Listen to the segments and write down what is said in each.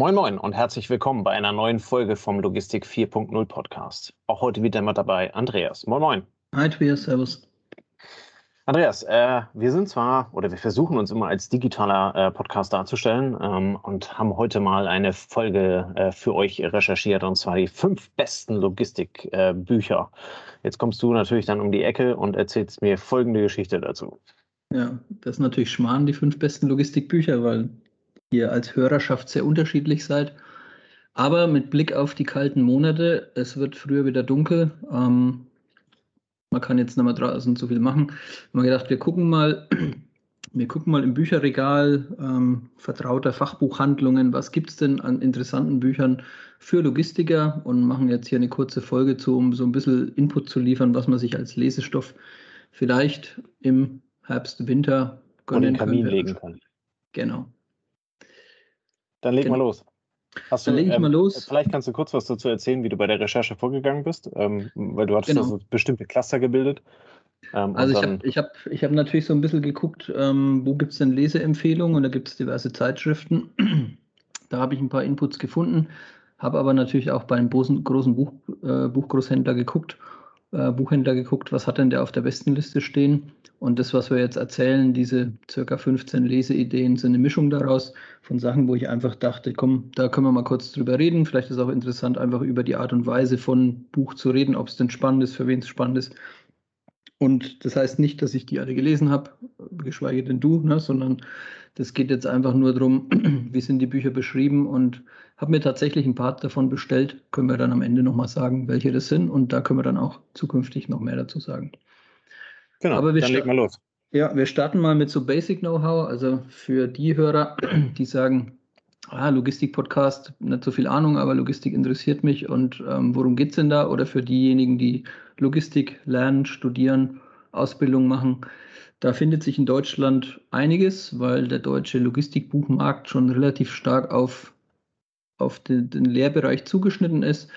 Moin Moin und herzlich willkommen bei einer neuen Folge vom Logistik 4.0 Podcast. Auch heute wieder mal dabei Andreas. Moin Moin. Hi Tobias, Servus. Andreas, äh, wir sind zwar oder wir versuchen uns immer als digitaler äh, Podcast darzustellen ähm, und haben heute mal eine Folge äh, für euch recherchiert und zwar die fünf besten Logistikbücher. Jetzt kommst du natürlich dann um die Ecke und erzählst mir folgende Geschichte dazu. Ja, das ist natürlich Schmarrn, die fünf besten Logistikbücher, weil ihr als Hörerschaft sehr unterschiedlich seid. Aber mit Blick auf die kalten Monate, es wird früher wieder dunkel. Ähm, man kann jetzt nicht mehr draußen zu viel machen. Wir haben gedacht, wir gucken mal, wir gucken mal im Bücherregal ähm, vertrauter Fachbuchhandlungen, was gibt es denn an interessanten Büchern für Logistiker und machen jetzt hier eine kurze Folge zu, um so ein bisschen Input zu liefern, was man sich als Lesestoff vielleicht im Herbst, Winter gönnen und den Kamin kann. legen kann. Genau. Dann leg genau. mal los. Hast Dann lege ich ähm, mal los. Vielleicht kannst du kurz was dazu erzählen, wie du bei der Recherche vorgegangen bist, ähm, weil du hattest genau. so bestimmte Cluster gebildet. Ähm, also ich habe ich hab, ich hab natürlich so ein bisschen geguckt, ähm, wo gibt es denn Leseempfehlungen und da gibt es diverse Zeitschriften. da habe ich ein paar Inputs gefunden, habe aber natürlich auch bei einem großen, großen Buch, äh, Buchgroßhändler geguckt äh, Buchhändler geguckt, was hat denn der auf der Bestenliste stehen. Und das, was wir jetzt erzählen, diese circa 15 Leseideen, sind eine Mischung daraus von Sachen, wo ich einfach dachte, komm, da können wir mal kurz drüber reden. Vielleicht ist es auch interessant, einfach über die Art und Weise von Buch zu reden, ob es denn spannend ist, für wen es spannend ist. Und das heißt nicht, dass ich die alle gelesen habe, geschweige denn du, ne, sondern das geht jetzt einfach nur darum, wie sind die Bücher beschrieben und habe mir tatsächlich ein paar davon bestellt. Können wir dann am Ende nochmal sagen, welche das sind und da können wir dann auch zukünftig noch mehr dazu sagen. Genau, Aber wir dann legen wir los. Ja, wir starten mal mit so Basic Know-how. Also für die Hörer, die sagen, ah, Logistik-Podcast, nicht so viel Ahnung, aber Logistik interessiert mich und ähm, worum geht es denn da? Oder für diejenigen, die Logistik lernen, studieren, Ausbildung machen. Da findet sich in Deutschland einiges, weil der deutsche Logistikbuchmarkt schon relativ stark auf, auf den, den Lehrbereich zugeschnitten ist.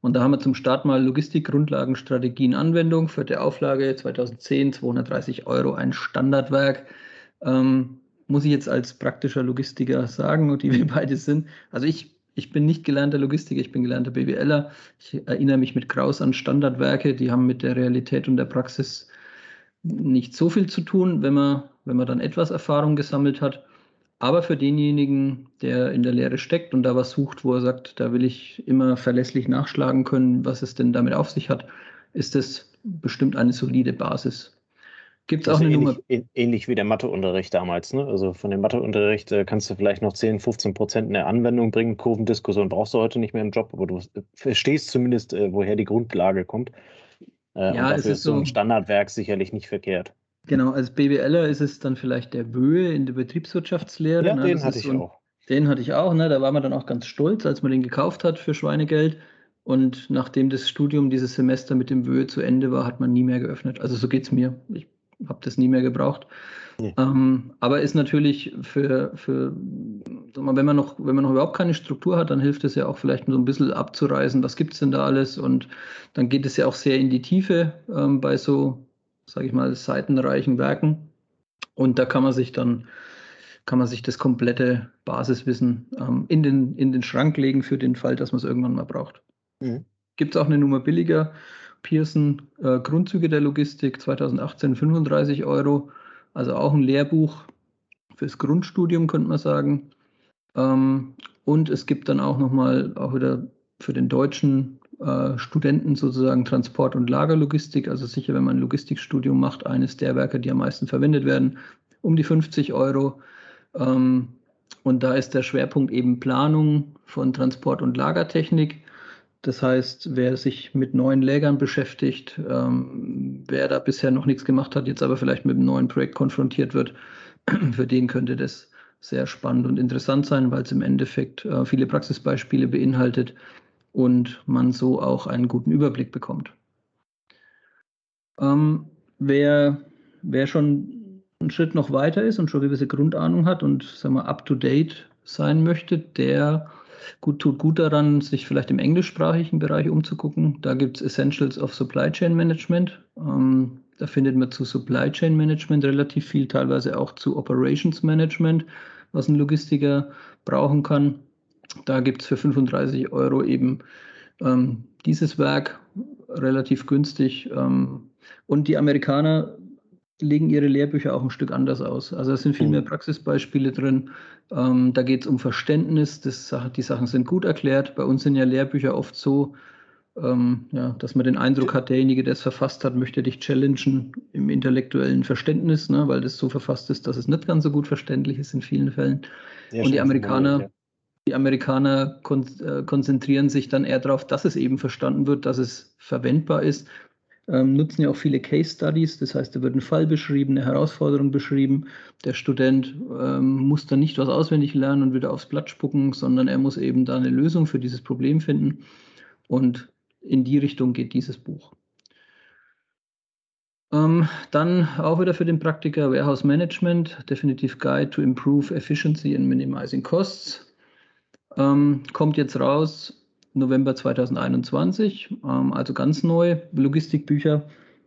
Und da haben wir zum Start mal Logistikgrundlagenstrategien Anwendung für die Auflage 2010 230 Euro ein Standardwerk. Ähm, muss ich jetzt als praktischer Logistiker sagen, die wir beide sind. Also ich, ich bin nicht gelernter Logistiker, ich bin gelernter BWLer. Ich erinnere mich mit Kraus an Standardwerke, die haben mit der Realität und der Praxis nicht so viel zu tun, wenn man, wenn man dann etwas Erfahrung gesammelt hat. Aber für denjenigen, der in der Lehre steckt und da was sucht, wo er sagt, da will ich immer verlässlich nachschlagen können, was es denn damit auf sich hat, ist das bestimmt eine solide Basis. Gibt es auch eine ähnlich, Nummer? Ähnlich wie der Matheunterricht damals. Ne? Also von dem Matheunterricht äh, kannst du vielleicht noch 10, 15 Prozent in der Anwendung bringen. Kurvendiskussion brauchst du heute nicht mehr im Job, aber du verstehst zumindest, äh, woher die Grundlage kommt. Äh, ja, und dafür ist so ein Standardwerk sicherlich nicht verkehrt. Genau, als BWLer ist es dann vielleicht der Böhe in der Betriebswirtschaftslehre. Ja, ne? den das hatte ich so ein, auch. Den hatte ich auch, ne? da war man dann auch ganz stolz, als man den gekauft hat für Schweinegeld. Und nachdem das Studium dieses Semester mit dem Böhe zu Ende war, hat man nie mehr geöffnet. Also so geht es mir. Ich habe das nie mehr gebraucht. Nee. Ähm, aber ist natürlich für, für mal, wenn man noch, wenn man noch überhaupt keine Struktur hat, dann hilft es ja auch vielleicht so ein bisschen abzureisen, was gibt es denn da alles? Und dann geht es ja auch sehr in die Tiefe ähm, bei so, sage ich mal, seitenreichen Werken. Und da kann man sich dann, kann man sich das komplette Basiswissen ähm, in, den, in den Schrank legen für den Fall, dass man es irgendwann mal braucht. Mhm. Gibt es auch eine Nummer billiger? Pearson äh, Grundzüge der Logistik 2018 35 Euro. Also auch ein Lehrbuch fürs Grundstudium, könnte man sagen. Ähm, und es gibt dann auch nochmal, auch wieder für den deutschen äh, Studenten sozusagen Transport- und Lagerlogistik. Also sicher, wenn man ein Logistikstudium macht, eines der Werke, die am meisten verwendet werden, um die 50 Euro. Ähm, und da ist der Schwerpunkt eben Planung von Transport- und Lagertechnik. Das heißt, wer sich mit neuen Lägern beschäftigt, ähm, wer da bisher noch nichts gemacht hat, jetzt aber vielleicht mit einem neuen Projekt konfrontiert wird, für den könnte das sehr spannend und interessant sein, weil es im Endeffekt äh, viele Praxisbeispiele beinhaltet und man so auch einen guten Überblick bekommt. Ähm, wer, wer schon einen Schritt noch weiter ist und schon gewisse Grundahnung hat und sagen wir, up-to-date sein möchte, der gut, tut gut daran, sich vielleicht im englischsprachigen Bereich umzugucken. Da gibt es Essentials of Supply Chain Management. Ähm, da findet man zu Supply Chain Management relativ viel, teilweise auch zu Operations Management, was ein Logistiker brauchen kann. Da gibt es für 35 Euro eben ähm, dieses Werk relativ günstig. Ähm, und die Amerikaner legen ihre Lehrbücher auch ein Stück anders aus. Also es sind viel mehr mhm. Praxisbeispiele drin. Ähm, da geht es um Verständnis. Das, die Sachen sind gut erklärt. Bei uns sind ja Lehrbücher oft so, ähm, ja, dass man den Eindruck hat, derjenige, der es verfasst hat, möchte dich challengen im intellektuellen Verständnis, ne, weil das so verfasst ist, dass es nicht ganz so gut verständlich ist in vielen Fällen. Ja, Und die Amerikaner. Die Amerikaner kon äh, konzentrieren sich dann eher darauf, dass es eben verstanden wird, dass es verwendbar ist. Ähm, nutzen ja auch viele Case Studies, das heißt, da wird ein Fall beschrieben, eine Herausforderung beschrieben. Der Student ähm, muss dann nicht was auswendig lernen und wieder aufs Blatt spucken, sondern er muss eben da eine Lösung für dieses Problem finden. Und in die Richtung geht dieses Buch. Ähm, dann auch wieder für den Praktiker Warehouse Management, Definitive Guide to Improve Efficiency and Minimizing Costs. Ähm, kommt jetzt raus November 2021, ähm, also ganz neu. Logistikbücher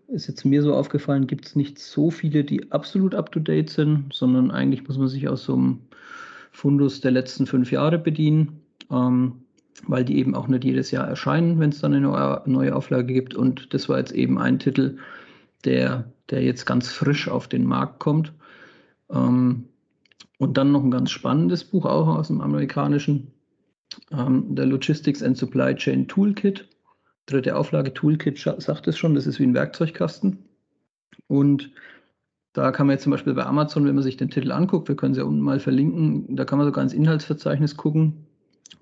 ist jetzt mir so aufgefallen, gibt es nicht so viele, die absolut up-to-date sind, sondern eigentlich muss man sich aus so einem Fundus der letzten fünf Jahre bedienen. Ähm, weil die eben auch nicht jedes Jahr erscheinen, wenn es dann eine neue Auflage gibt. Und das war jetzt eben ein Titel, der, der jetzt ganz frisch auf den Markt kommt. Ähm, und dann noch ein ganz spannendes Buch auch aus dem amerikanischen, ähm, der Logistics and Supply Chain Toolkit. Dritte Auflage Toolkit sagt es schon, das ist wie ein Werkzeugkasten. Und da kann man jetzt zum Beispiel bei Amazon, wenn man sich den Titel anguckt, wir können sie ja unten mal verlinken, da kann man sogar ins Inhaltsverzeichnis gucken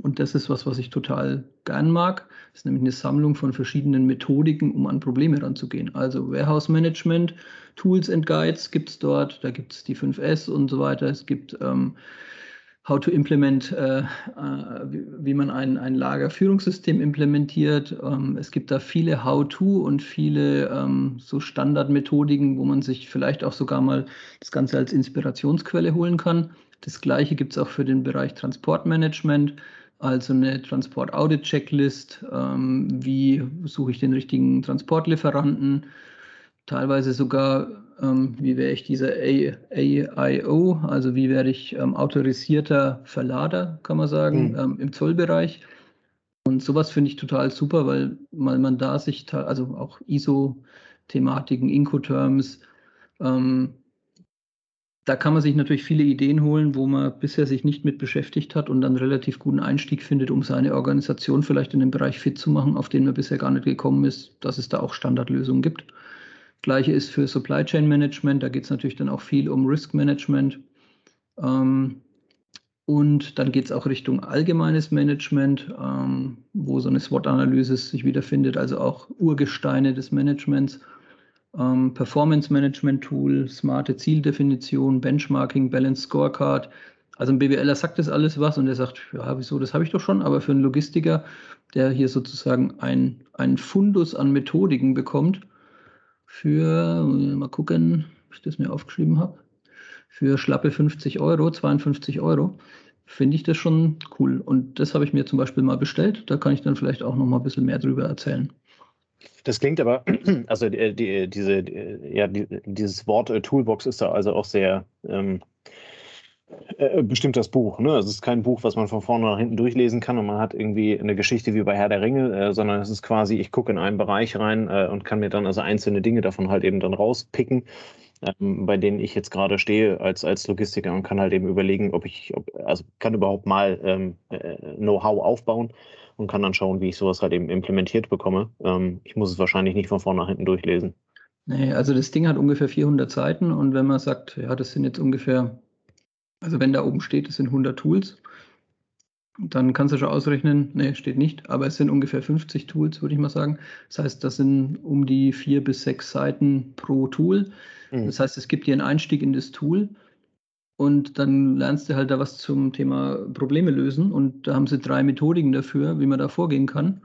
und das ist was, was ich total gern mag. Das ist nämlich eine Sammlung von verschiedenen Methodiken, um an Probleme ranzugehen. Also Warehouse Management, Tools and Guides gibt es dort, da gibt es die 5S und so weiter. Es gibt ähm, How to Implement, äh, äh, wie man ein, ein Lagerführungssystem implementiert. Ähm, es gibt da viele How-to und viele ähm, so Standardmethodiken, wo man sich vielleicht auch sogar mal das Ganze als Inspirationsquelle holen kann. Das gleiche gibt es auch für den Bereich Transportmanagement also eine Transport-Audit-Checklist, ähm, wie suche ich den richtigen Transportlieferanten, teilweise sogar, ähm, wie wäre ich dieser AIO, also wie werde ich ähm, autorisierter Verlader, kann man sagen, mhm. im Zollbereich. Und sowas finde ich total super, weil, weil man da sich, also auch ISO-Thematiken, Incoterms, ähm, da kann man sich natürlich viele Ideen holen, wo man bisher sich nicht mit beschäftigt hat und dann relativ guten Einstieg findet, um seine Organisation vielleicht in dem Bereich fit zu machen, auf den man bisher gar nicht gekommen ist, dass es da auch Standardlösungen gibt. Gleiche ist für Supply Chain Management, da geht es natürlich dann auch viel um Risk Management. Ähm, und dann geht es auch Richtung allgemeines Management, ähm, wo so eine SWOT-Analyse sich wiederfindet, also auch Urgesteine des Managements ähm, Performance Management Tool, smarte Zieldefinition, Benchmarking, Balance Scorecard. Also ein BWLer sagt das alles was und er sagt, ja, wieso, das habe ich doch schon, aber für einen Logistiker, der hier sozusagen ein, ein Fundus an Methodiken bekommt, für, mal gucken, ob ich das mir aufgeschrieben habe, für schlappe 50 Euro, 52 Euro, finde ich das schon cool. Und das habe ich mir zum Beispiel mal bestellt. Da kann ich dann vielleicht auch noch mal ein bisschen mehr drüber erzählen. Das klingt aber, also die, die, diese, die, ja, die, dieses Wort äh, Toolbox ist da also auch sehr ähm, äh, bestimmt das Buch. Ne? Also es ist kein Buch, was man von vorne nach hinten durchlesen kann und man hat irgendwie eine Geschichte wie bei Herr der Ringe, äh, sondern es ist quasi, ich gucke in einen Bereich rein äh, und kann mir dann also einzelne Dinge davon halt eben dann rauspicken, ähm, bei denen ich jetzt gerade stehe als, als Logistiker und kann halt eben überlegen, ob ich, ob, also kann überhaupt mal ähm, äh, Know-how aufbauen und kann dann schauen, wie ich sowas halt eben implementiert bekomme. Ähm, ich muss es wahrscheinlich nicht von vorne nach hinten durchlesen. Nee, also das Ding hat ungefähr 400 Seiten und wenn man sagt, ja, das sind jetzt ungefähr, also wenn da oben steht, das sind 100 Tools, dann kannst du schon ausrechnen, nee, steht nicht, aber es sind ungefähr 50 Tools, würde ich mal sagen. Das heißt, das sind um die vier bis sechs Seiten pro Tool. Mhm. Das heißt, es gibt dir einen Einstieg in das Tool und dann lernst du halt da was zum Thema Probleme lösen. Und da haben sie drei Methodiken dafür, wie man da vorgehen kann.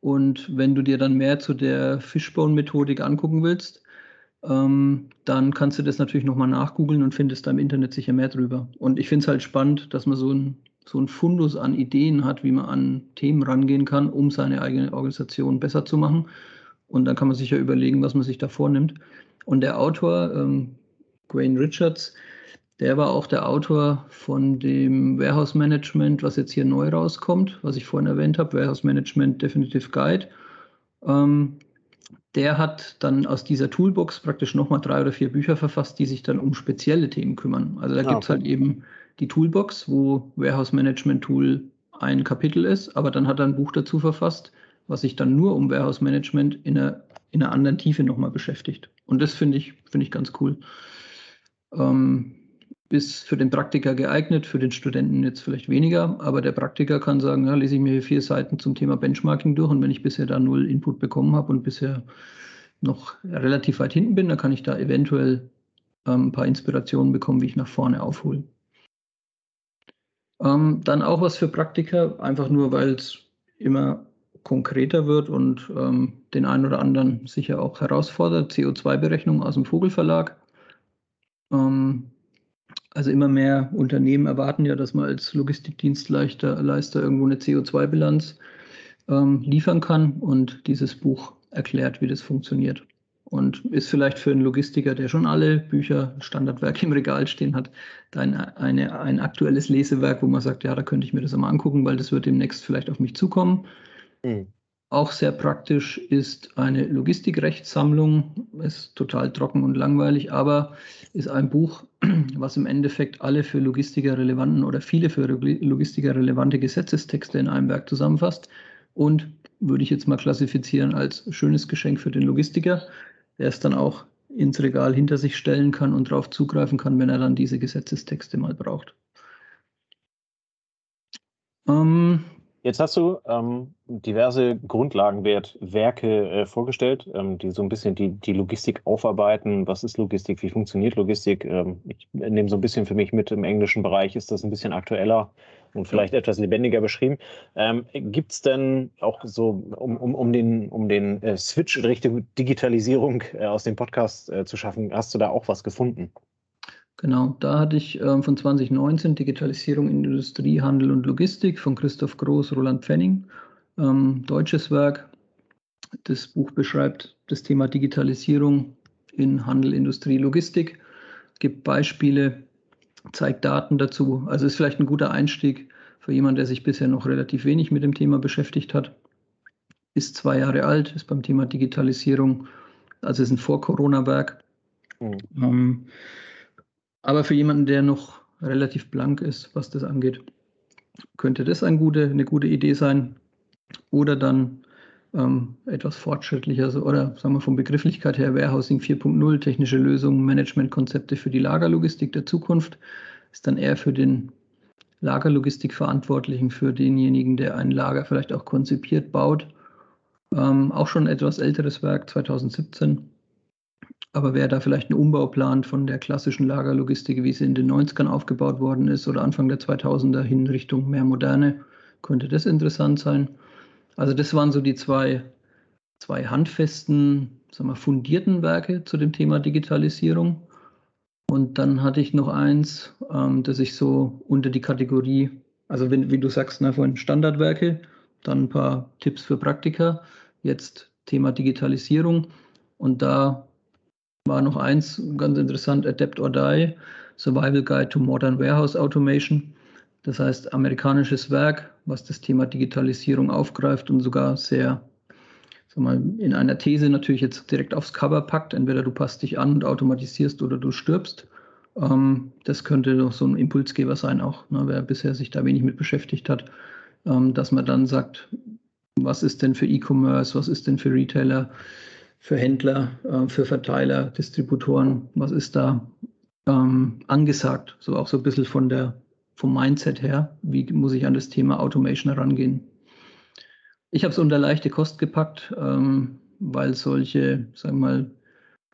Und wenn du dir dann mehr zu der Fishbone-Methodik angucken willst, ähm, dann kannst du das natürlich nochmal nachgoogeln und findest da im Internet sicher mehr drüber. Und ich finde es halt spannend, dass man so ein, so ein Fundus an Ideen hat, wie man an Themen rangehen kann, um seine eigene Organisation besser zu machen. Und dann kann man sich ja überlegen, was man sich da vornimmt. Und der Autor, ähm, Wayne Richards, Der war auch der Autor von dem Warehouse Management, was jetzt hier neu rauskommt, was ich vorhin erwähnt habe, Warehouse Management Definitive Guide. Ähm, der hat dann aus dieser Toolbox praktisch nochmal drei oder vier Bücher verfasst, die sich dann um spezielle Themen kümmern. Also da ah, gibt es halt eben die Toolbox, wo Warehouse Management Tool ein Kapitel ist, aber dann hat er ein Buch dazu verfasst, was sich dann nur um Warehouse Management in einer, in einer anderen Tiefe nochmal beschäftigt. Und das finde ich, finde ich ganz cool. Ähm, ist für den Praktiker geeignet, für den Studenten jetzt vielleicht weniger, aber der Praktiker kann sagen, ja, lese ich mir vier Seiten zum Thema Benchmarking durch und wenn ich bisher da null Input bekommen habe und bisher noch relativ weit hinten bin, dann kann ich da eventuell ähm, ein paar Inspirationen bekommen, wie ich nach vorne aufhole. Ähm, dann auch was für Praktiker, einfach nur, weil es immer konkreter wird und ähm, den einen oder anderen sicher auch herausfordert. CO2-Berechnung aus dem Vogelverlag. Ähm, also immer mehr Unternehmen erwarten ja, dass man als Logistikdienstleister Leister irgendwo eine CO2-Bilanz ähm, liefern kann und dieses Buch erklärt, wie das funktioniert. Und ist vielleicht für einen Logistiker, der schon alle Bücher, Standardwerke im Regal stehen hat, ein, eine, ein aktuelles Lesewerk, wo man sagt, ja, da könnte ich mir das einmal angucken, weil das wird demnächst vielleicht auf mich zukommen. Mhm. Auch sehr praktisch ist eine Logistikrechtssammlung. Ist total trocken und langweilig, aber ist ein Buch, was im Endeffekt alle für Logistiker relevanten oder viele für Logistiker relevante Gesetzestexte in einem Werk zusammenfasst und würde ich jetzt mal klassifizieren als schönes Geschenk für den Logistiker, der es dann auch ins Regal hinter sich stellen kann und darauf zugreifen kann, wenn er dann diese Gesetzestexte mal braucht. Ähm, Jetzt hast du ähm, diverse Grundlagenwertwerke äh, vorgestellt, ähm, die so ein bisschen die, die Logistik aufarbeiten. Was ist Logistik? Wie funktioniert Logistik? Ähm, ich nehme so ein bisschen für mich mit, im englischen Bereich ist das ein bisschen aktueller und vielleicht etwas lebendiger beschrieben. Ähm, Gibt es denn auch so, um, um, um den, um den äh, Switch Richtung Digitalisierung äh, aus dem Podcast äh, zu schaffen, hast du da auch was gefunden? Genau, da hatte ich äh, von 2019 Digitalisierung in Industrie, Handel und Logistik von Christoph Groß, Roland Pfenning, ähm, deutsches Werk. Das Buch beschreibt das Thema Digitalisierung in Handel, Industrie, Logistik, gibt Beispiele, zeigt Daten dazu. Also ist vielleicht ein guter Einstieg für jemanden, der sich bisher noch relativ wenig mit dem Thema beschäftigt hat. Ist zwei Jahre alt, ist beim Thema Digitalisierung, also ist ein Vor-Corona-Werk. Mhm. Ähm, aber für jemanden, der noch relativ blank ist, was das angeht, könnte das eine gute, eine gute Idee sein. Oder dann ähm, etwas fortschrittlicher so, oder sagen wir von Begrifflichkeit her Warehousing 4.0, technische Lösungen, Managementkonzepte für die Lagerlogistik der Zukunft, ist dann eher für den Lagerlogistik-Verantwortlichen, für denjenigen, der ein Lager vielleicht auch konzipiert, baut. Ähm, auch schon etwas älteres Werk, 2017. Aber wer da vielleicht einen Umbau plant von der klassischen Lagerlogistik, wie sie in den 90ern aufgebaut worden ist oder Anfang der 2000er hin Richtung mehr moderne, könnte das interessant sein. Also das waren so die zwei, zwei handfesten, sagen wir, fundierten Werke zu dem Thema Digitalisierung. Und dann hatte ich noch eins, ähm, das ich so unter die Kategorie, also wenn, wie du sagst, na, vorhin Standardwerke, dann ein paar Tipps für Praktiker, jetzt Thema Digitalisierung. Und da war noch eins ganz interessant, Adapt or Die, Survival Guide to Modern Warehouse Automation. Das heißt, amerikanisches Werk, was das Thema Digitalisierung aufgreift und sogar sehr mal, in einer These natürlich jetzt direkt aufs Cover packt. Entweder du passt dich an und automatisierst oder du stirbst. Ähm, das könnte doch so ein Impulsgeber sein, auch ne, wer bisher sich da wenig mit beschäftigt hat, ähm, dass man dann sagt, was ist denn für E-Commerce, was ist denn für Retailer, für Händler, äh, für Verteiler, Distributoren, was ist da ähm, angesagt? So auch so ein bisschen von der, vom Mindset her, wie muss ich an das Thema Automation herangehen? Ich habe es unter leichte Kost gepackt, ähm, weil solche, sagen wir mal,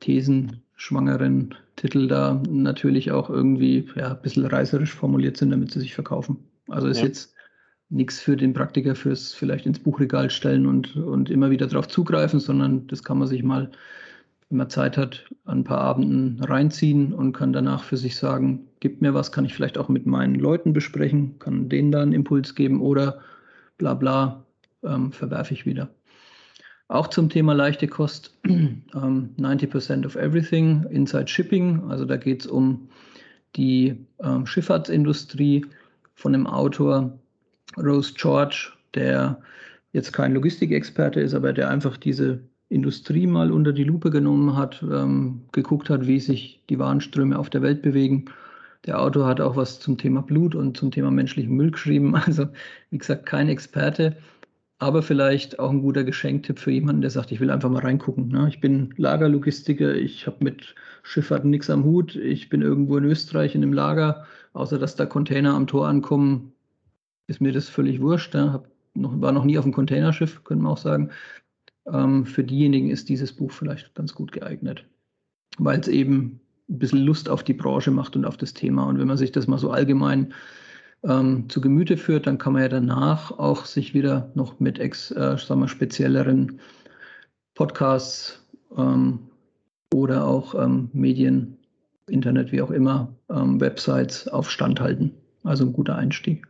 thesenschwangeren Titel da natürlich auch irgendwie ja, ein bisschen reißerisch formuliert sind, damit sie sich verkaufen. Also ist ja. jetzt nichts für den Praktiker fürs vielleicht ins Buchregal stellen und, und immer wieder darauf zugreifen, sondern das kann man sich mal, wenn man Zeit hat, an ein paar Abenden reinziehen und kann danach für sich sagen, gibt mir was, kann ich vielleicht auch mit meinen Leuten besprechen, kann denen da einen Impuls geben oder bla bla, ähm, verwerfe ich wieder. Auch zum Thema leichte Kost, ähm, 90% of everything, Inside Shipping, also da geht es um die ähm, Schifffahrtsindustrie von dem Autor Rose George, der jetzt kein Logistikexperte ist, aber der einfach diese Industrie mal unter die Lupe genommen hat, ähm, geguckt hat, wie sich die Warenströme auf der Welt bewegen. Der Autor hat auch was zum Thema Blut und zum Thema menschlichen Müll geschrieben. Also, wie gesagt, kein Experte, aber vielleicht auch ein guter Geschenktipp für jemanden, der sagt, ich will einfach mal reingucken. Ne? Ich bin Lagerlogistiker, ich habe mit Schifffahrt nichts am Hut, ich bin irgendwo in Österreich in einem Lager, außer dass da Container am Tor ankommen, ist mir das völlig wurscht. Ne? Noch, war noch nie auf einem Containerschiff, könnte man auch sagen. Ähm, für diejenigen ist dieses Buch vielleicht ganz gut geeignet, weil es eben ein bisschen Lust auf die Branche macht und auf das Thema. Und wenn man sich das mal so allgemein ähm, zu Gemüte führt, dann kann man ja danach auch sich wieder noch mit ex, äh, sagen wir, spezielleren Podcasts ähm, oder auch ähm, Medien, Internet, wie auch immer, ähm, Websites auf Stand halten. Also ein guter Einstieg.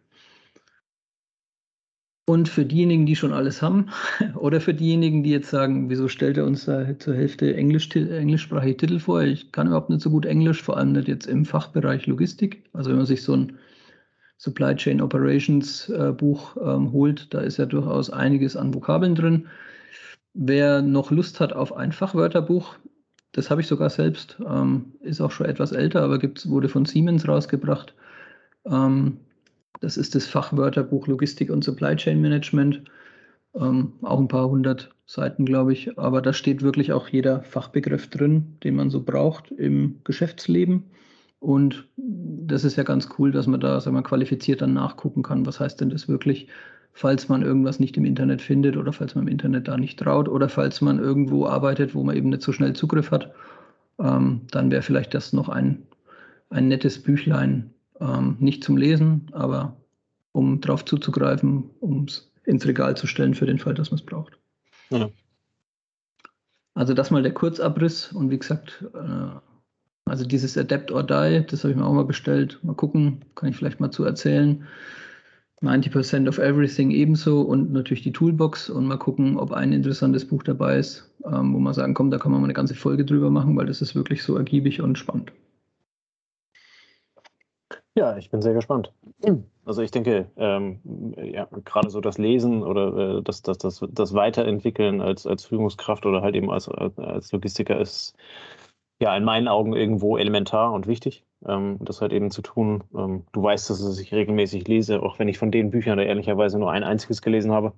Und für diejenigen, die schon alles haben, oder für diejenigen, die jetzt sagen, wieso stellt er uns da zur Hälfte Englisch, englischsprachige Titel vor? Ich kann überhaupt nicht so gut Englisch, vor allem nicht jetzt im Fachbereich Logistik. Also wenn man sich so ein Supply Chain Operations äh, Buch ähm, holt, da ist ja durchaus einiges an Vokabeln drin. Wer noch Lust hat auf ein Fachwörterbuch, das habe ich sogar selbst, ähm, ist auch schon etwas älter, aber gibt's, wurde von Siemens rausgebracht. Ähm, das ist das Fachwörterbuch Logistik und Supply Chain Management. Ähm, auch ein paar hundert Seiten, glaube ich. Aber da steht wirklich auch jeder Fachbegriff drin, den man so braucht im Geschäftsleben. Und das ist ja ganz cool, dass man da sagen wir, qualifiziert dann nachgucken kann, was heißt denn das wirklich, falls man irgendwas nicht im Internet findet oder falls man im Internet da nicht traut oder falls man irgendwo arbeitet, wo man eben nicht so schnell Zugriff hat. Ähm, dann wäre vielleicht das noch ein, ein nettes Büchlein, ähm, nicht zum Lesen, aber um drauf zuzugreifen, um es ins Regal zu stellen für den Fall, dass man es braucht. Ja. Also das mal der Kurzabriss und wie gesagt, äh, also dieses Adapt or Die, das habe ich mir auch mal bestellt. Mal gucken, kann ich vielleicht mal zu erzählen. 90% of Everything ebenso und natürlich die Toolbox und mal gucken, ob ein interessantes Buch dabei ist, ähm, wo man sagen, komm, da kann man mal eine ganze Folge drüber machen, weil das ist wirklich so ergiebig und spannend. Ja, ich bin sehr gespannt. Also ich denke, ähm, ja, gerade so das Lesen oder äh, das, das, das, das Weiterentwickeln als, als Führungskraft oder halt eben als, als Logistiker ist ja in meinen Augen irgendwo elementar und wichtig, ähm, das halt eben zu tun. Ähm, du weißt, dass ich regelmäßig lese, auch wenn ich von den Büchern da ehrlicherweise nur ein einziges gelesen habe.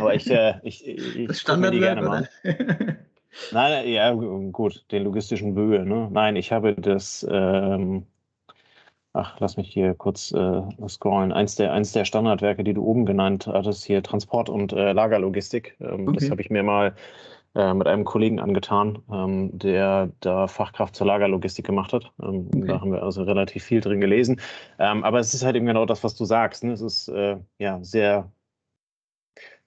Aber ich, äh, ich, ich Standard mir die gerne mal. Nein, ja, gut, den logistischen Böhe. Ne? Nein, ich habe das ähm, Ach, lass mich hier kurz äh, scrollen. Eins der, eins der Standardwerke, die du oben genannt hattest, hier Transport und äh, Lagerlogistik. Ähm, okay. Das habe ich mir mal äh, mit einem Kollegen angetan, ähm, der da Fachkraft zur Lagerlogistik gemacht hat. Ähm, okay. Da haben wir also relativ viel drin gelesen. Ähm, aber es ist halt eben genau das, was du sagst. Ne? Es ist äh, ja sehr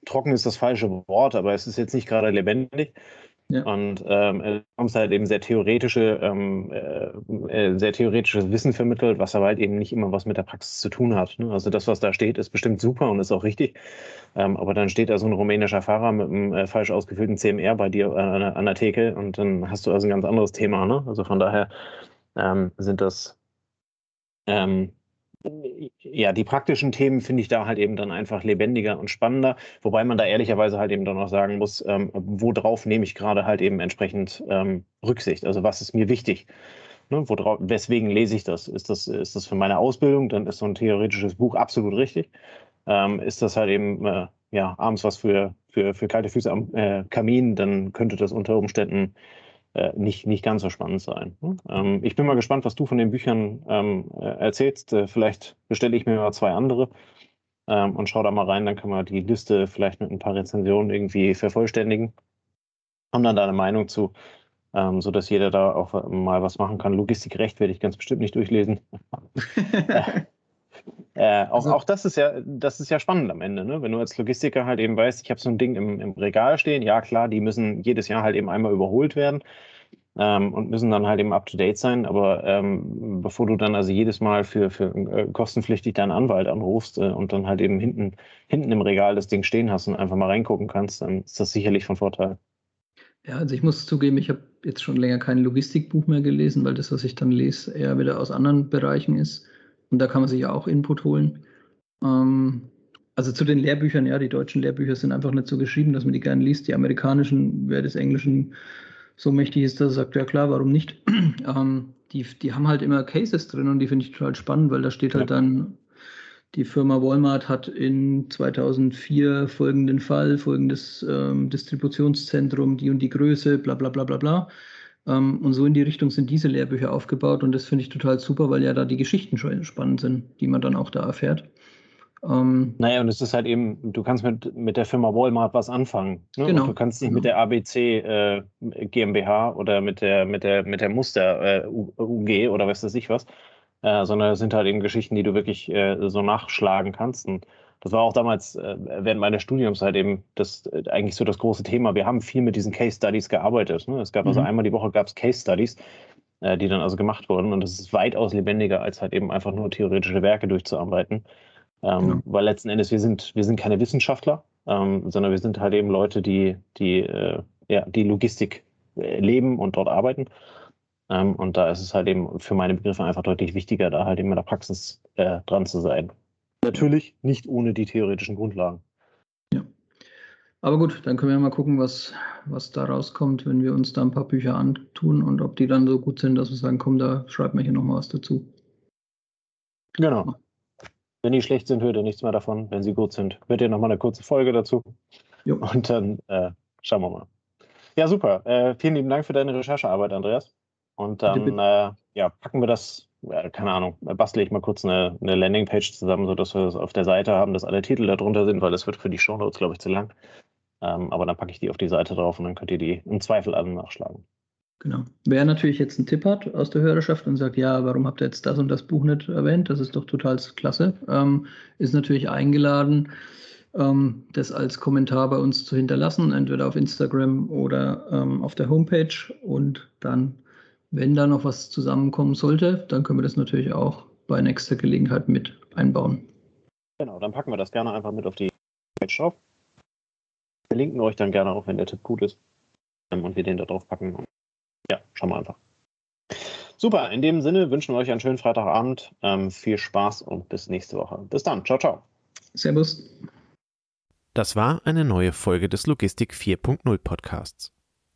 trocken ist das falsche Wort, aber es ist jetzt nicht gerade lebendig. Ja. Und ähm, du bekommst halt eben sehr theoretische, ähm, äh, äh, sehr theoretisches Wissen vermittelt, was aber halt eben nicht immer was mit der Praxis zu tun hat. Ne? Also das, was da steht, ist bestimmt super und ist auch richtig. Ähm, aber dann steht da so ein rumänischer Fahrer mit einem äh, falsch ausgefüllten CMR bei dir äh, an, an, der Theke und dann hast du also ein ganz anderes Thema. Ne? Also von daher ähm, sind das ähm, ja, die praktischen Themen finde ich da halt eben dann einfach lebendiger und spannender, wobei man da ehrlicherweise halt eben dann auch sagen muss, ähm, worauf nehme ich gerade halt eben entsprechend ähm, Rücksicht? Also was ist mir wichtig? Ne, worauf, weswegen lese ich das? Ist, das? ist das für meine Ausbildung? Dann ist so ein theoretisches Buch absolut richtig. Ähm, ist das halt eben äh, ja, abends was für, für, für kalte Füße am äh, Kamin, dann könnte das unter Umständen nicht, nicht ganz so spannend sein. Ne? Ähm, ich bin mal gespannt, was du von den Büchern ähm, äh, erzählst. Äh, vielleicht bestelle ich mir mal zwei andere ähm, und schau da mal rein. Dann kann man die Liste vielleicht mit ein paar Rezensionen irgendwie vervollständigen. Haben dann da eine Meinung zu, ähm, sodass jeder da auch mal was machen kann. Logistikrecht werde ich ganz bestimmt nicht durchlesen. Äh, auch, also, auch das ist ja, das ist ja spannend am Ende, ne? Wenn du als Logistiker halt eben weißt, ich habe so ein Ding im, im Regal stehen, ja klar, die müssen jedes Jahr halt eben einmal überholt werden ähm, und müssen dann halt eben up to date sein. Aber ähm, bevor du dann also jedes Mal für, für äh, kostenpflichtig deinen Anwalt anrufst äh, und dann halt eben hinten, hinten im Regal das Ding stehen hast und einfach mal reingucken kannst, dann ist das sicherlich von Vorteil. Ja, also ich muss zugeben, ich habe jetzt schon länger kein Logistikbuch mehr gelesen, weil das, was ich dann lese, eher wieder aus anderen Bereichen ist. Und da kann man sich ja auch Input holen. Ähm, also zu den Lehrbüchern, ja, die deutschen Lehrbücher sind einfach nicht so geschrieben, dass man die gerne liest. Die amerikanischen, wer des Englischen so mächtig ist, dass er sagt, ja klar, warum nicht? ähm, die, die haben halt immer Cases drin und die finde ich total spannend, weil da steht halt ja. dann, die Firma Walmart hat in 2004 folgenden Fall, folgendes ähm, Distributionszentrum, die und die Größe, bla bla bla bla bla. Ähm, und so in die Richtung sind diese Lehrbücher aufgebaut und das finde ich total super, weil ja da die Geschichten schon spannend sind, die man dann auch da erfährt. Ähm, naja, und es ist halt eben, du kannst mit, mit der Firma Walmart was anfangen. Ne? Genau. Und du kannst nicht genau. mit der ABC äh, GmbH oder mit der, mit der, mit der Muster äh, UG oder was weiß ich was, äh, sondern es sind halt eben Geschichten, die du wirklich äh, so nachschlagen kannst. Und das war auch damals äh, während meines Studiums halt eben das äh, eigentlich so das große Thema. Wir haben viel mit diesen Case Studies gearbeitet. Ne? Es gab also mhm. also einmal die Woche gab es Case Studies, die dann also gemacht wurden. Und das ist weitaus lebendiger, als halt eben einfach nur theoretische Werke durchzuarbeiten. Ähm, genau. Weil letzten Endes, wir sind, wir sind keine Wissenschaftler, ähm, sondern wir sind halt eben Leute, die, die, äh, ja, die Logistik äh, leben und dort arbeiten. Ähm, und da ist es halt eben für meine Begriffe einfach deutlich wichtiger, da halt eben in der Praxis äh, dran zu sein. Natürlich nicht ohne die theoretischen Grundlagen. Ja. Aber gut, dann können wir mal gucken, was, was da rauskommt, wenn wir uns da ein paar Bücher antun und ob die dann so gut sind, dass wir sagen, komm, da schreibt man hier nochmal was dazu. Genau. Wenn die schlecht sind, hört ihr nichts mehr davon. Wenn sie gut sind, hört ihr nochmal eine kurze Folge dazu. Jo. Und dann äh, schauen wir mal. Ja, super. Äh, vielen lieben Dank für deine Recherchearbeit, Andreas. Und dann äh, ja, packen wir das, keine Ahnung, bastle ich mal kurz eine, eine Landingpage zusammen, sodass wir das auf der Seite haben, dass alle Titel darunter sind, weil das wird für die Shownotes, glaube ich, zu lang. Ähm, aber dann packe ich die auf die Seite drauf und dann könnt ihr die im Zweifel alle nachschlagen. Genau. Wer natürlich jetzt einen Tipp hat aus der Hörerschaft und sagt, ja, warum habt ihr jetzt das und das Buch nicht erwähnt? Das ist doch total klasse. Ähm, ist natürlich eingeladen, ähm, das als Kommentar bei uns zu hinterlassen, entweder auf Instagram oder ähm, auf der Homepage. Und dann, wenn da noch was zusammenkommen sollte, dann können wir das natürlich auch bei nächster Gelegenheit mit einbauen. Genau, dann packen wir das gerne einfach mit auf die Page drauf. Verlinken wir euch dann gerne auch, wenn der Tipp gut ist. Ähm, und wir den da drauf packen ja, schauen wir einfach. Super, in dem Sinne wünschen wir euch einen schönen Freitagabend. Ähm, viel Spaß und bis nächste Woche. Bis dann. Ciao, ciao. Servus. Das war eine neue Folge des Logistik 4.0 Podcasts.